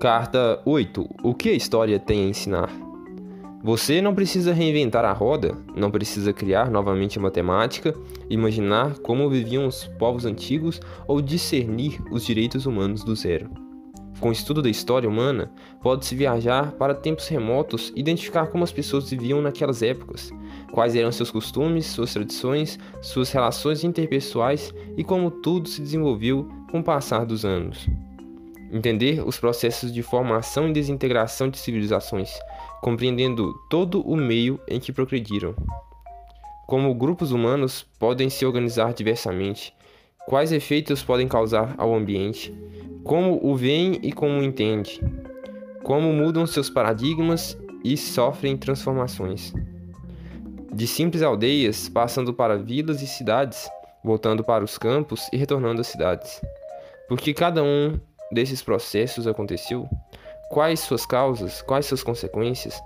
Carta 8. O que a história tem a ensinar? Você não precisa reinventar a roda, não precisa criar novamente a matemática, imaginar como viviam os povos antigos ou discernir os direitos humanos do zero. Com o estudo da história humana, pode-se viajar para tempos remotos e identificar como as pessoas viviam naquelas épocas, quais eram seus costumes, suas tradições, suas relações interpessoais e como tudo se desenvolveu com o passar dos anos entender os processos de formação e desintegração de civilizações, compreendendo todo o meio em que progrediram. Como grupos humanos podem se organizar diversamente, quais efeitos podem causar ao ambiente, como o veem e como o entende, como mudam seus paradigmas e sofrem transformações. De simples aldeias, passando para vilas e cidades, voltando para os campos e retornando às cidades. Porque cada um desses processos aconteceu? Quais suas causas? Quais suas consequências?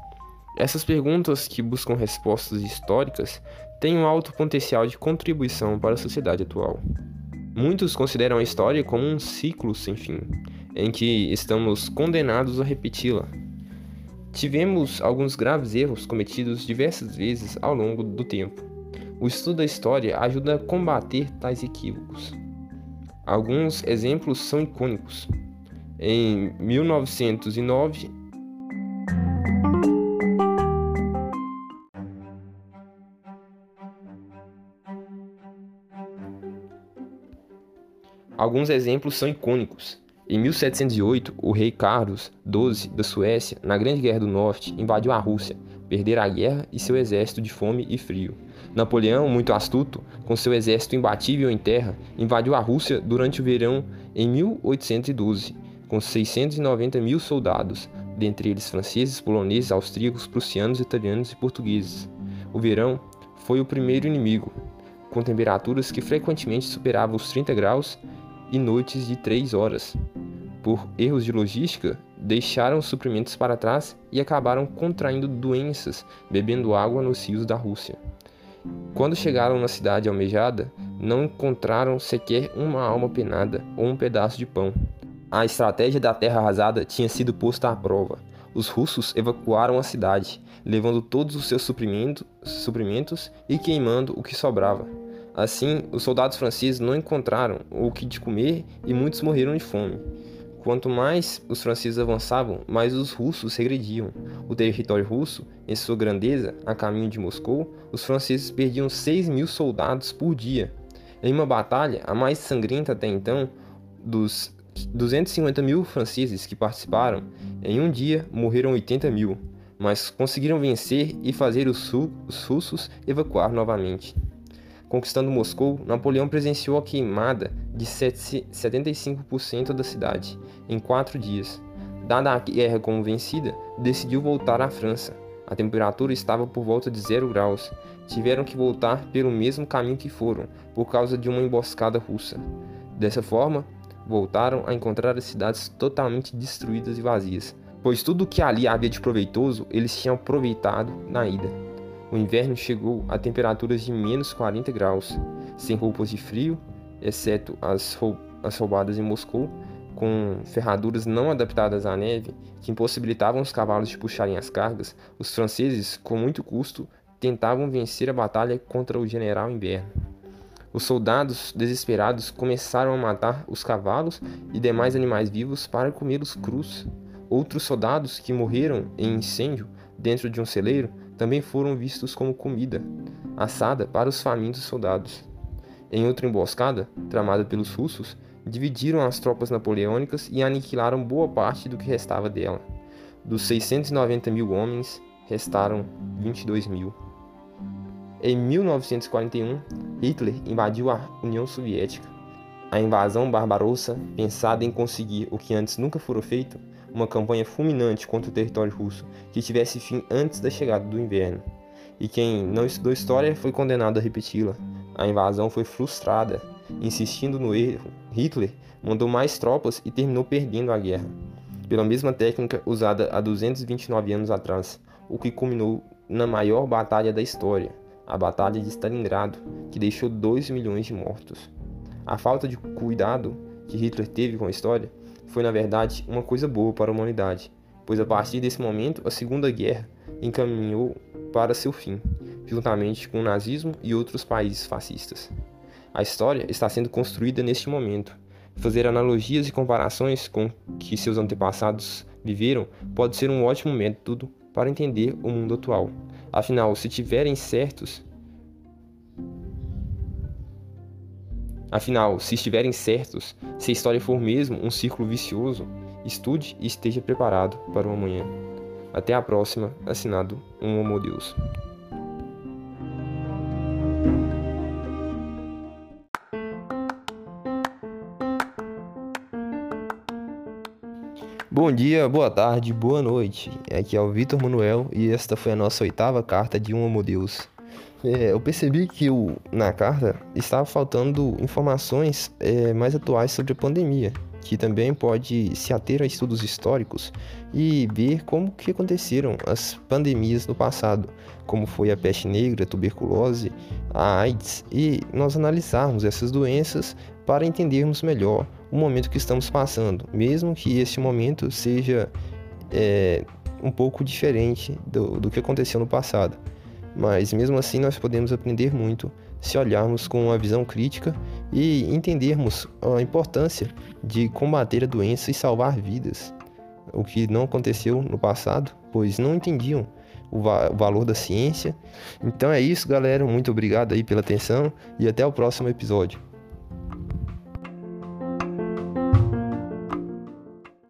Essas perguntas que buscam respostas históricas têm um alto potencial de contribuição para a sociedade atual. Muitos consideram a história como um ciclo sem fim, em que estamos condenados a repeti-la. Tivemos alguns graves erros cometidos diversas vezes ao longo do tempo. O estudo da história ajuda a combater tais equívocos. Alguns exemplos são icônicos. Em 1909, Alguns exemplos são icônicos. Em 1708, o rei Carlos XII da Suécia, na Grande Guerra do Norte, invadiu a Rússia, perdera a guerra e seu exército de fome e frio. Napoleão, muito astuto, com seu exército imbatível em terra, invadiu a Rússia durante o verão em 1812, com 690 mil soldados, dentre eles franceses, poloneses, austríacos, prussianos, italianos e portugueses. O verão foi o primeiro inimigo, com temperaturas que frequentemente superavam os 30 graus e noites de 3 horas. Por erros de logística, deixaram os suprimentos para trás e acabaram contraindo doenças bebendo água nos rios da Rússia. Quando chegaram na cidade almejada, não encontraram sequer uma alma penada ou um pedaço de pão. A estratégia da terra arrasada tinha sido posta à prova. Os russos evacuaram a cidade, levando todos os seus suprimentos, suprimentos e queimando o que sobrava. Assim, os soldados franceses não encontraram o que de comer e muitos morreram de fome. Quanto mais os franceses avançavam, mais os russos regrediam. O território russo, em sua grandeza, a caminho de Moscou, os franceses perdiam 6 mil soldados por dia. Em uma batalha, a mais sangrenta até então, dos 250 mil franceses que participaram, em um dia morreram 80 mil, mas conseguiram vencer e fazer os, os russos evacuar novamente. Conquistando Moscou, Napoleão presenciou a queimada de 75% da cidade em quatro dias. Dada a guerra como vencida, decidiu voltar à França. A temperatura estava por volta de zero graus. Tiveram que voltar pelo mesmo caminho que foram, por causa de uma emboscada russa. Dessa forma, voltaram a encontrar as cidades totalmente destruídas e vazias, pois tudo o que ali havia de proveitoso eles tinham aproveitado na ida. O inverno chegou a temperaturas de menos 40 graus, sem roupas de frio, exceto as, as roubadas em Moscou, com ferraduras não adaptadas à neve que impossibilitavam os cavalos de puxarem as cargas, os franceses, com muito custo, tentavam vencer a batalha contra o general Inverno. Os soldados, desesperados, começaram a matar os cavalos e demais animais vivos para comê-los crus. Outros soldados que morreram em incêndio dentro de um celeiro também foram vistos como comida, assada para os famintos soldados. Em outra emboscada, tramada pelos russos, dividiram as tropas napoleônicas e aniquilaram boa parte do que restava dela. Dos 690 mil homens, restaram 22 mil. Em 1941, Hitler invadiu a União Soviética. A invasão barbarossa, pensada em conseguir o que antes nunca fora feito, uma campanha fulminante contra o território russo que tivesse fim antes da chegada do inverno. E quem não estudou história foi condenado a repeti-la. A invasão foi frustrada. Insistindo no erro, Hitler mandou mais tropas e terminou perdendo a guerra, pela mesma técnica usada há 229 anos atrás, o que culminou na maior batalha da história, a Batalha de Stalingrado, que deixou 2 milhões de mortos. A falta de cuidado que Hitler teve com a história foi na verdade uma coisa boa para a humanidade, pois a partir desse momento a Segunda Guerra encaminhou para seu fim, juntamente com o nazismo e outros países fascistas. A história está sendo construída neste momento. Fazer analogias e comparações com o que seus antepassados viveram pode ser um ótimo método para entender o mundo atual. Afinal, se tiverem certos Afinal, se estiverem certos, se a história for mesmo um círculo vicioso, estude e esteja preparado para o amanhã. Até a próxima, assinado um Homo Deus. Bom dia, boa tarde, boa noite. Aqui é o Vitor Manuel e esta foi a nossa oitava carta de um Homo Deus. É, eu percebi que o, na carta estava faltando informações é, mais atuais sobre a pandemia, que também pode se ater a estudos históricos e ver como que aconteceram as pandemias no passado, como foi a peste negra, a tuberculose, a AIDS, e nós analisarmos essas doenças para entendermos melhor o momento que estamos passando, mesmo que esse momento seja é, um pouco diferente do, do que aconteceu no passado mas mesmo assim nós podemos aprender muito se olharmos com uma visão crítica e entendermos a importância de combater a doença e salvar vidas, o que não aconteceu no passado, pois não entendiam o, va o valor da ciência. Então é isso, galera. Muito obrigado aí pela atenção e até o próximo episódio.